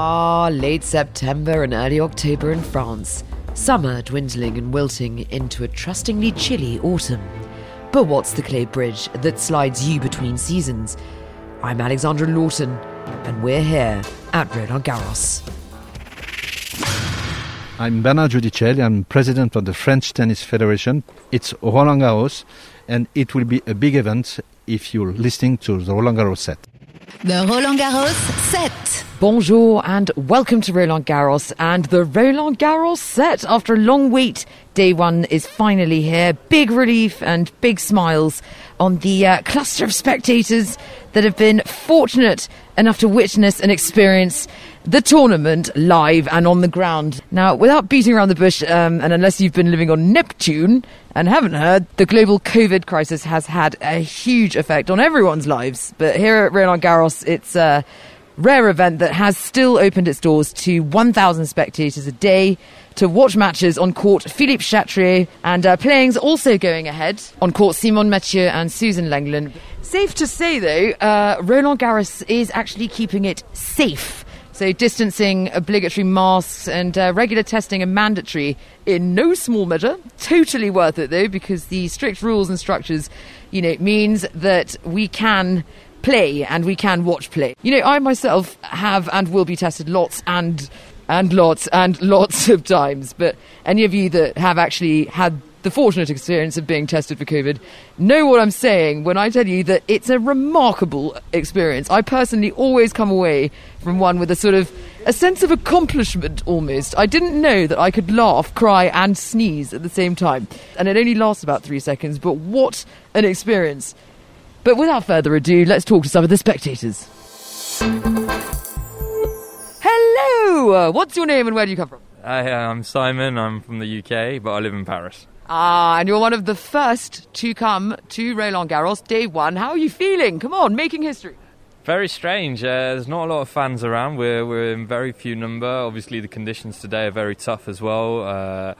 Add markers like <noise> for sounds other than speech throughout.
Ah, late September and early October in France. Summer dwindling and wilting into a trustingly chilly autumn. But what's the clay bridge that slides you between seasons? I'm Alexandra Lawton, and we're here at Roland Garros. I'm Bernard Giudicelli. I'm president of the French Tennis Federation. It's Roland Garros, and it will be a big event if you're listening to the Roland Garros set. The Roland Garros set. Bonjour and welcome to Roland Garros and the Roland Garros set. After a long wait, day one is finally here. Big relief and big smiles on the uh, cluster of spectators that have been fortunate enough to witness and experience the tournament live and on the ground. Now, without beating around the bush, um, and unless you've been living on Neptune and haven't heard, the global COVID crisis has had a huge effect on everyone's lives. But here at Roland Garros, it's a rare event that has still opened its doors to 1,000 spectators a day to watch matches on court Philippe Chatrier and uh, playings also going ahead on court Simonne Mathieu and Suzanne Lenglen. Safe to say though, uh, Roland Garros is actually keeping it safe. So distancing, obligatory masks, and uh, regular testing are mandatory in no small measure. Totally worth it though, because the strict rules and structures, you know, means that we can play and we can watch play. You know, I myself have and will be tested lots and and lots and <laughs> lots of times. But any of you that have actually had the fortunate experience of being tested for COVID know what I'm saying when I tell you that it's a remarkable experience. I personally always come away from one with a sort of a sense of accomplishment almost. I didn't know that I could laugh, cry, and sneeze at the same time. And it only lasts about three seconds, but what an experience. But without further ado, let's talk to some of the spectators. Hello! Uh, What's your name and where do you come from? Hi, I'm Simon. I'm from the UK, but I live in Paris. Ah, and you're one of the first to come to Roland Garros, day one. How are you feeling? Come on, making history. Very strange. Uh, there's not a lot of fans around. We're we're in very few number. Obviously, the conditions today are very tough as well. Uh,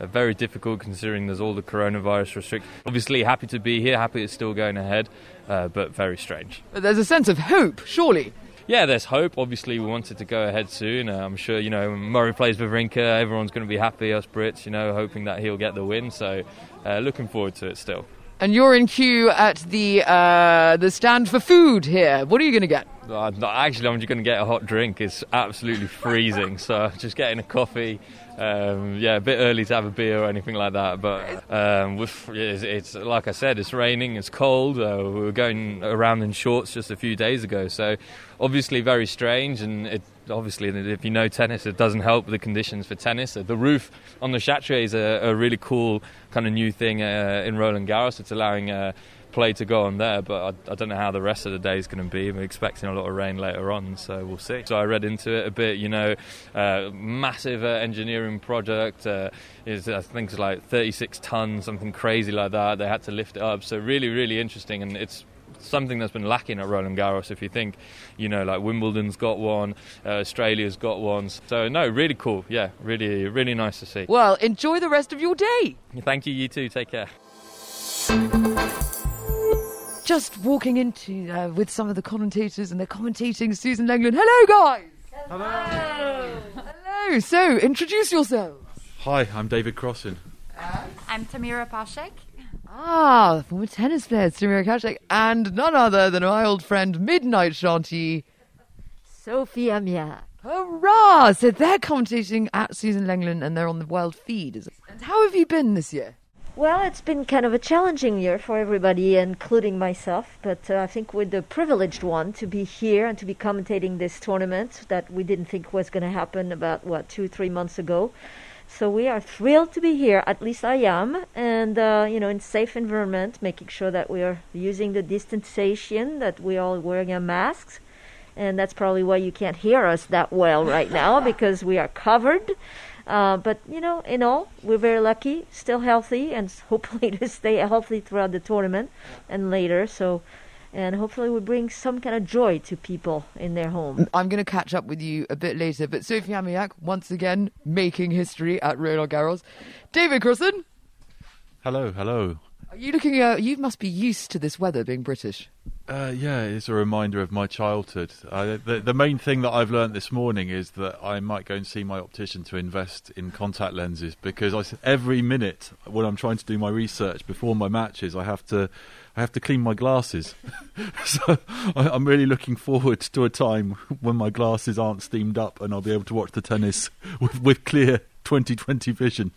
uh, very difficult considering there's all the coronavirus restrictions. Obviously, happy to be here. Happy it's still going ahead, uh, but very strange. But there's a sense of hope, surely. Yeah, there's hope. Obviously, we wanted to go ahead soon. Uh, I'm sure, you know, Murray plays Wawrinka, everyone's going to be happy, us Brits, you know, hoping that he'll get the win. So, uh, looking forward to it still. And you're in queue at the uh, the stand for food here. What are you going to get? Uh, actually, I'm just going to get a hot drink. It's absolutely freezing, <laughs> so just getting a coffee. Um, yeah, a bit early to have a beer or anything like that. But um, it's, it's like I said, it's raining, it's cold. Uh, we were going around in shorts just a few days ago, so obviously very strange. And it, obviously, if you know tennis, it doesn't help the conditions for tennis. The roof on the Chatrier is a, a really cool kind of new thing uh, in Roland Garros. It's allowing uh, play to go on there, but I, I, don't know how the rest of the day is going to be. We're expecting a lot of rain later on, so we'll see. So I read into it a bit, you know, uh, massive uh, engineering project. Uh, is I think it's like 36 tons, something crazy like that. They had to lift it up, so really, really interesting, and it's something that's been lacking at Roland Garros. If you think, you know, like Wimbledon's got one, uh, Australia's got one. So no, really cool. Yeah, really, really nice to see. Well, enjoy the rest of your day. Thank you. You too. Take care just walking into uh, with some of the commentators and they're commentating Suzanne Lenglen. Hello, guys. Hello. Hello. So, introduce yourselves. Hi, I'm David Crossan. I'm Tamira Paszek. Ah, former tennis player Tamira Paszek, and none other than my old friend Midnight Shanty, Sophie Amiach. Hurrah! So they're commentating at Suzanne Lenglen and they're on the world feed. And how have you been this year? Well, it's been kind of a challenging year for everybody, including myself. But uh, I think we're the privileged one to be here and to be commentating this tournament that we didn't think was going to happen about what two, three months ago. So we are thrilled to be here. At least I am, and uh, you know, in safe environment, making sure that we are using the distanciation, that we are all wearing our masks, and that's probably why you can't hear us that well right now <laughs> because we are covered. Uh, but you know, in all, we're very lucky, still healthy, and <laughs> hopefully to stay healthy throughout the tournament and later. So, and hopefully we bring some kind of joy to people in their home. I'm going to catch up with you a bit later, but Sophie Amiach once again making history at Roland Garros. David Crossan. Hello, hello. Are you looking? Uh, you must be used to this weather, being British. Uh, yeah, it's a reminder of my childhood. Uh, the, the main thing that I've learned this morning is that I might go and see my optician to invest in contact lenses because I, every minute when I'm trying to do my research before my matches, I have to I have to clean my glasses. <laughs> so I, I'm really looking forward to a time when my glasses aren't steamed up and I'll be able to watch the tennis <laughs> with, with clear 2020 vision.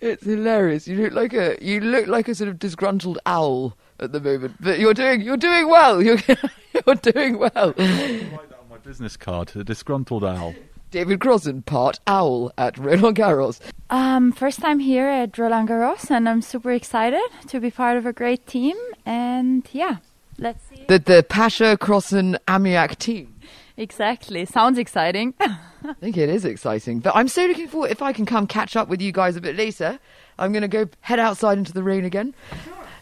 It's hilarious. You look like a you look like a sort of disgruntled owl at the moment, but you're doing you're doing well. <laughs> You're you're doing well. I'll write that on my business card, a disgruntled owl. David Crossan, part owl at Roland Garros. Um, first time here at Roland Garros, and I'm super excited to be part of a great team. And yeah, let's see. The the Pasha Crossan Amiach team. Exactly. Sounds exciting. <laughs> I think it is exciting, but I'm so looking forward. If I can come catch up with you guys a bit later, I'm going to go head outside into the rain again.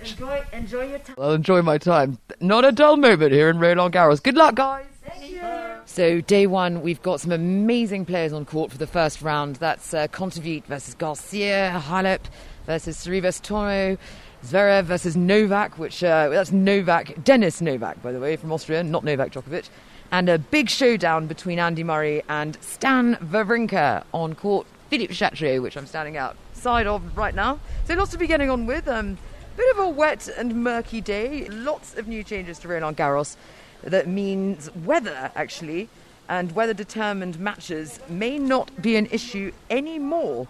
Enjoy, enjoy your time. I'll enjoy my time. Not a dull moment here in Roland Garros. Good luck, guys. Thank you. So day one, we've got some amazing players on court for the first round. That's uh, Kontaveit versus Garcia, Halep versus Sorribes Tormo, Zverev versus Novak, which uh, that's Novak, Dennis Novak, by the way, from Austria, not Novak Djokovic. And a big showdown between Andy Murray and Stan Wawrinka on court. Philippe Chatrier, which I'm standing outside of right now. So lots to be getting on with. Um, bit of a wet and murky day. Lots of new changes to Roland Garros. That means weather, actually, and weather determined matches may not be an issue anymore.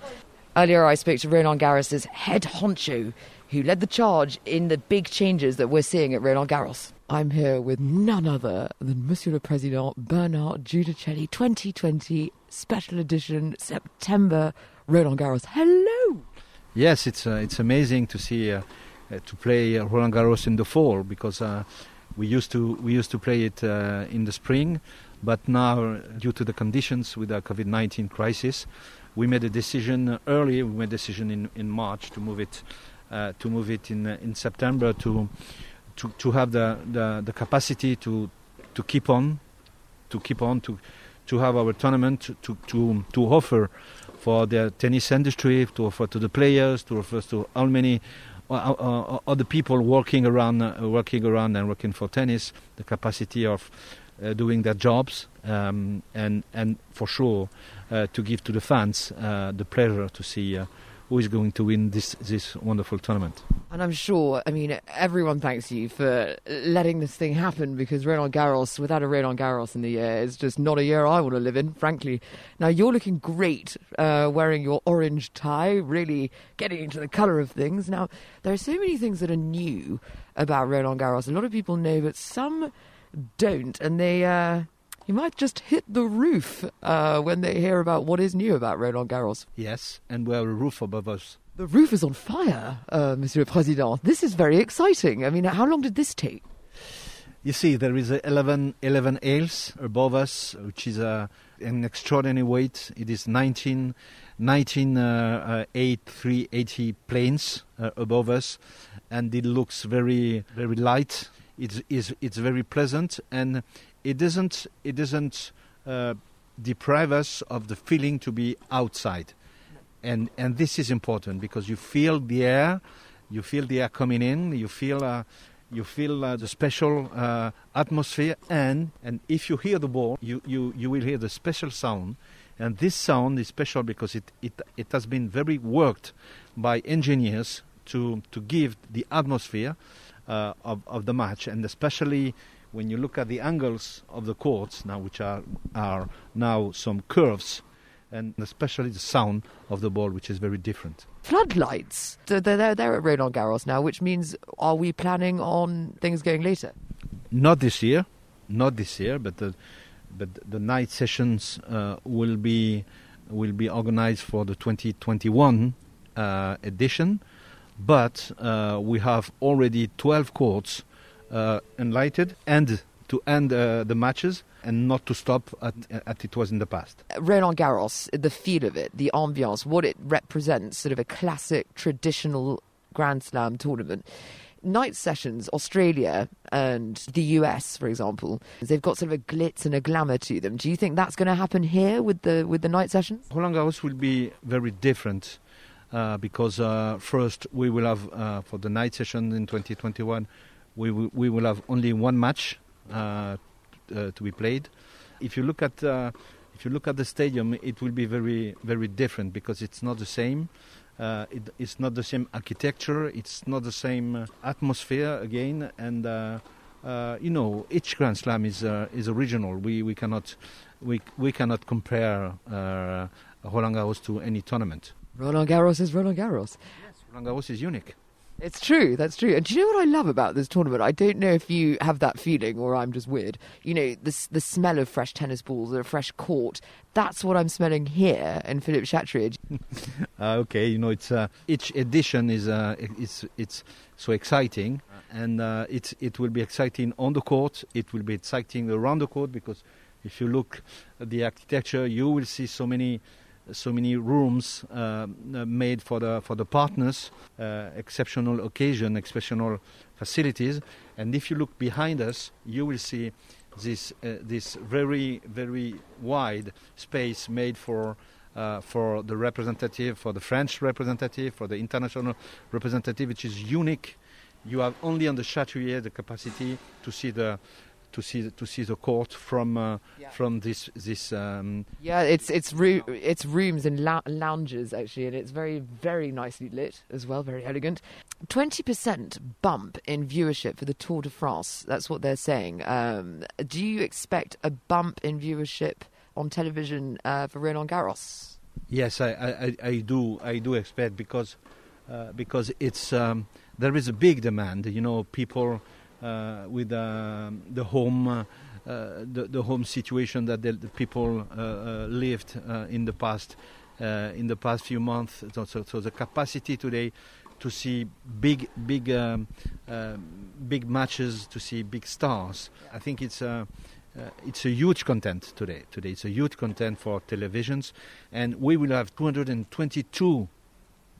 Earlier, I spoke to Roland Garros' head honcho, who led the charge in the big changes that we're seeing at Roland Garros. I'm here with none other than Monsieur le Président Bernard Giudicelli 2020 special edition September Roland Garros. Hello! Yes, it's uh, it's amazing to see uh, uh, to play Roland Garros in the fall because uh, we used to we used to play it uh, in the spring, but now uh, due to the conditions with the COVID-19 crisis, we made a decision early. We made a decision in, in March to move it to move it in in September to to to have the, the, the capacity to to keep on to keep on to to have our tournament to to to offer for the tennis industry to offer to the players to offer to how many uh, uh, other people working around uh, working around and working for tennis the capacity of uh, doing their jobs um, and and for sure uh, to give to the fans uh, the pleasure to see uh, who is going to win this this wonderful tournament. And I'm sure, I mean, everyone thanks you for letting this thing happen because Roland Garros, without a Roland Garros in the year, is just not a year I want to live in, frankly. Now, you're looking great uh, wearing your orange tie, really getting into the colour of things. Now, there are so many things that are new about Roland Garros. A lot of people know, but some don't. And they. Uh, you might just hit the roof uh, when they hear about what is new about Roland Garros. Yes, and we have a roof above us. The roof is on fire, uh, Monsieur le Président. This is very exciting. I mean, how long did this take? You see, there is a 11, 11 ales above us, which is a, an extraordinary weight. It is 19, 19 uh, uh, 8380 planes uh, above us, and it looks very, very light. It's, it's, it's very pleasant, and it doesn't, it doesn't uh, deprive us of the feeling to be outside. And, and this is important because you feel the air, you feel the air coming in, you feel uh, you feel uh, the special uh, atmosphere. And and if you hear the ball you, you, you will hear the special sound. And this sound is special because it, it, it has been very worked by engineers to, to give the atmosphere uh, of, of the match. And especially when you look at the angles of the courts now which are, are now some curves and especially the sound of the ball which is very different Floodlights. So they're, they're, they're at Roland Garros now, which means are we planning on things going later? Not this year, not this year, but the but the night sessions uh, will be will be organized for the 2021 uh, edition. But uh, we have already 12 courts uh, enlightened and to end uh, the matches and not to stop at, at it was in the past. Roland Garros, the feel of it, the ambiance, what it represents, sort of a classic traditional Grand Slam tournament. Night sessions, Australia and the US, for example, they've got sort of a glitz and a glamour to them. Do you think that's going to happen here with the with the night sessions? Roland Garros will be very different uh, because uh, first we will have uh, for the night session in 2021 we will, we will have only one match uh, uh, to be played. If you look at uh, if you look at the stadium, it will be very very different because it's not the same. Uh, it, it's not the same architecture. It's not the same atmosphere again, and uh, uh, you know each Grand Slam is uh, is original. We we cannot we we cannot compare uh, Roland Garros to any tournament. Roland Garros is Roland Garros. Yes, Roland Garros is unique. It's true, that's true. And do you know what I love about this tournament? I don't know if you have that feeling or I'm just weird. You know, the, the smell of fresh tennis balls, a fresh court. That's what I'm smelling here in Philippe Chatrier. Uh, <laughs> okay, you know, it's uh, each edition is uh, it's it's so exciting, and uh, it's it will be exciting on the court. It will be exciting around the court because if you look at the architecture, you will see so many so many rooms uh, uh, made for the for the partners, uh, exceptional occasion, exceptional facilities, and if you look behind us, you will see this uh, this very very wide space made for uh, for the representative, for the French representative, for the international representative, which is unique. You have only on the Chatrier the capacity to see the to see to see the court from uh, from this this um, Yeah, it's it's roo- it's rooms and lou- lounges actually, and it's very very nicely lit as well, very elegant. Twenty percent bump in viewership for the Tour de France. That's what they're saying. Um, do you expect a bump in viewership on television uh, for Roland Garros? Yes, I, I, I- do I do expect because uh, because it's um, there is a big demand. You know, people with um, the home uh, uh, the, the home situation that the, the people uh, uh, lived uh, in the past uh, in the past few months. So, so, so the capacity today to see big big um, um big matches, to see big stars. I think it's. Uh, uh, it's a huge content today. Today, it's a huge content for televisions, and we will have 222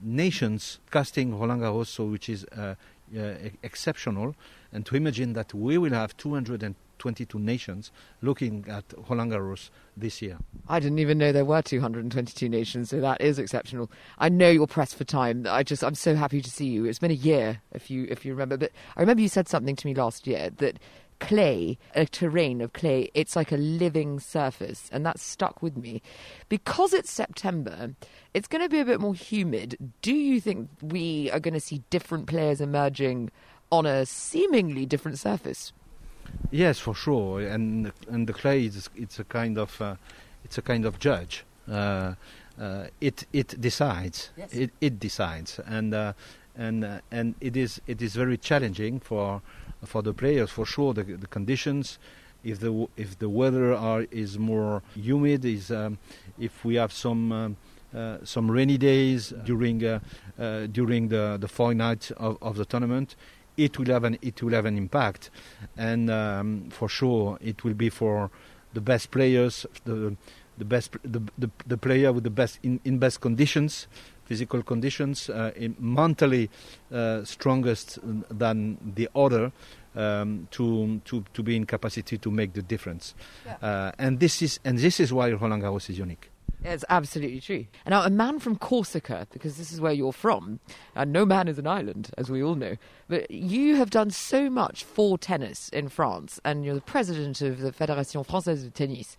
nations casting Roland Garros, so which is uh, uh, Uh, e- exceptional. And to imagine that we will have 222 nations looking at Roland Garros this year. I didn't even know there were 222 nations, so that is exceptional. I know you're pressed for time. I just, I'm so happy to see you. It's been a year, if you if you remember. But I remember you said something to me last year that clay, a terrain of clay, it's like a living surface, and that stuck with me. Because it's September, it's going to be a bit more humid. Do you think we are going to see different players emerging on a seemingly different surface? Yes, for sure. And and the clay is it's a kind of uh, it's a kind of judge. Uh, uh, it it decides. Yes. It it decides, and uh, and uh, and it is it is very challenging for for the players for sure. The, the conditions. If the if the weather are is more humid, is um, if we have some um, uh, some rainy days during uh, uh, during the the four nights of, of the tournament, it will have an it will have an impact, and um, for sure it will be for the best players, the the best the the, the player with the best in, in best conditions, physical conditions, uh, in mentally uh, strongest than the other. Um, to to to be in capacity to make the difference, uh, and this is and this is why Roland Garros is unique. It's absolutely true. And now, a man from Corsica, because this is where you're from, and no man is an island, as we all know, but you have done so much for tennis in France, and you're the president of the Fédération Française de Tennis.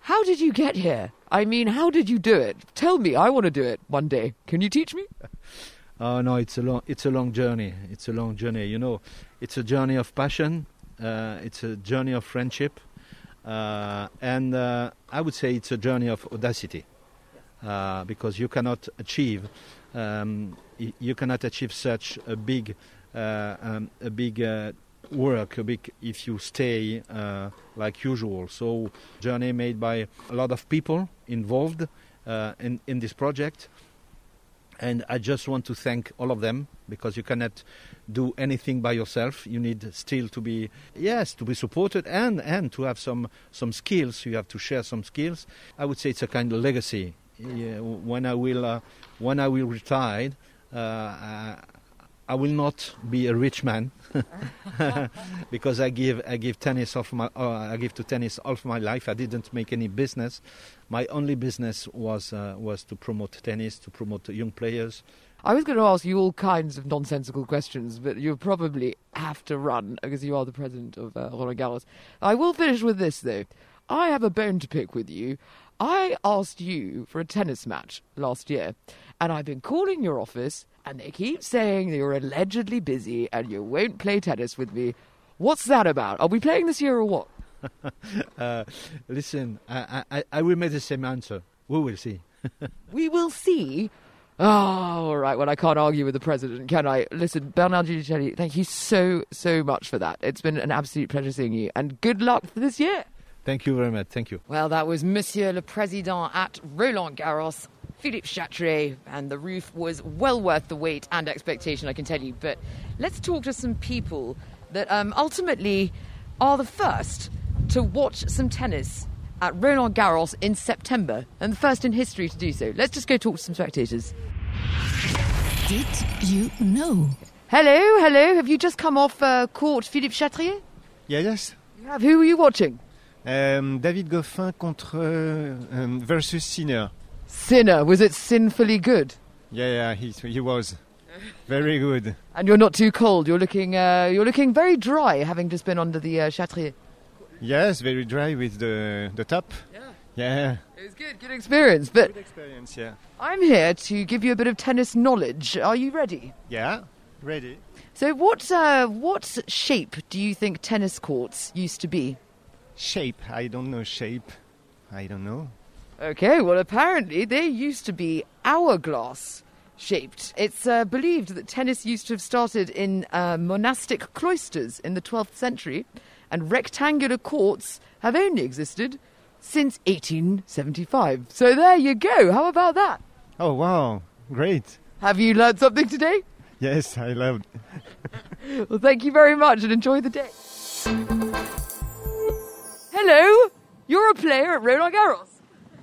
How did you get here? I mean, how did you do it? Tell me, I want to do it one day. Can you teach me? <laughs> Oh no, it's a long it's a long journey. It's a long journey. You know, it's a journey of passion. Uh, it's a journey of friendship, uh, and uh, I would say it's a journey of audacity, uh, because you cannot achieve um, you cannot achieve such a big uh, um, a big uh, work a if you stay uh, like usual. So journey made by a lot of people involved uh, in in this project and I just want to thank all of them because you cannot do anything by yourself. You need still to be yes to be supported and and to have some some skills. You have to share some skills. I would say it's a kind of legacy. Yeah, when I will uh, when I will retire, uh, I, will not be a rich man <laughs> because I give I give tennis of my uh, I give to tennis all of my life. I didn't make any business. My only business was uh, was to promote tennis, to promote young players. I was going to ask you all kinds of nonsensical questions, but you probably have to run because you are the president of uh, Roland Garros. I will finish with this though. I have a bone to pick with you. I asked you for a tennis match last year, and I've been calling your office, and they keep saying that you're allegedly busy and you won't play tennis with me. What's that about? Are we playing this year or what? <laughs> Uh, listen, I, I, I will make the same answer. We will see. <laughs> We will see. Oh, all right. Well, I can't argue with the president, can I? Listen, Bernard Giudicelli, thank you so, so much for that. It's been an absolute pleasure seeing you, and good luck for this year. Thank you very much. Thank you. Well, that was Monsieur le Président at Roland Garros, Philippe Chatrier, and the roof was well worth the wait and expectation, I can tell you. But let's talk to some people that um, ultimately are the first to watch some tennis at Roland Garros in September, and the first in history to do so. Let's just go talk to some spectators. Did you know? Hello, hello. Have you just come off uh, court Philippe Chatrier? Yeah, yes. You have. Who were you watching? Um, David Goffin contre um, versus Sinner. Sinner. Was it sinfully good? Yeah, yeah, he, he was very good. And you're not too cold. You're looking, uh, you're looking very dry, having just been under the uh, Chatrier. Yes, very dry with the the top. Yeah. Yeah, It was good, good experience. But good experience. Yeah, I'm here to give you a bit of tennis knowledge. Are you ready? yeah, ready. So, what uh, what shape do you think tennis courts used to be? Shape, I don't know shape. I don't know. Okay, well, apparently they used to be hourglass shaped. It's uh, believed that tennis used to have started in uh, monastic cloisters in the 12th century, and rectangular courts have only existed since 1875. So there you go. How about that? Oh wow, great. Have you learned something today? Yes, I loved. <laughs> Well, thank you very much and enjoy the day. Hello, you're a player at Roland Garros.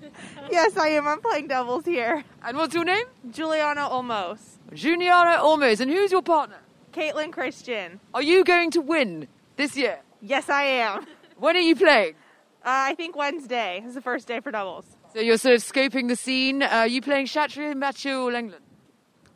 <laughs> Yes, I am. I'm playing doubles here. And what's your name? Giuliana Olmos, Giuliana Olmos. And who's your partner? Caitlin Christian. Are you going to win this year? Yes, I am. Uh, When are you playing? I think Wednesday is the first day for doubles. So you're sort of scoping the scene. Uh, are you playing Chatrier, Mathieu, or Lenglen?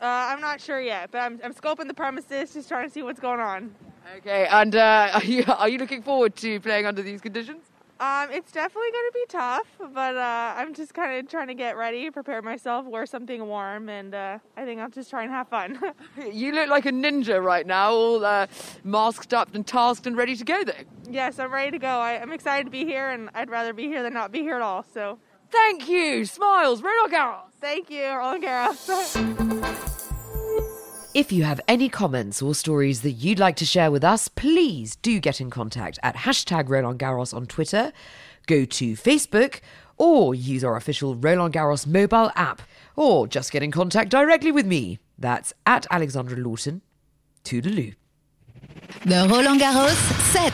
Uh, I'm not sure yet, but I'm, I'm scoping the premises, just trying to see what's going on. Okay, and uh, <laughs> are, you, are you looking forward to playing under these conditions? Um, it's definitely going to be tough, but uh, I'm just kind of trying to get ready, prepare myself, wear something warm, and uh, I think I'll just try and have fun. <laughs> You look like a ninja right now, all uh, masked up and tasked and ready to go, though. yes, I'm ready to go. I, I'm excited to be here, and I'd rather be here than not be here at all. So Thank you. Smiles, Roland Garros. thank you, Roland Garros. <laughs> If you have any comments or stories that you'd like to share with us, please do get in contact at hashtag Roland Garros on Twitter, go to Facebook, or use our official Roland Garros mobile app, or just get in contact directly with me. That's at Alexandra Lawton. Toodaloo. The Roland Garros set.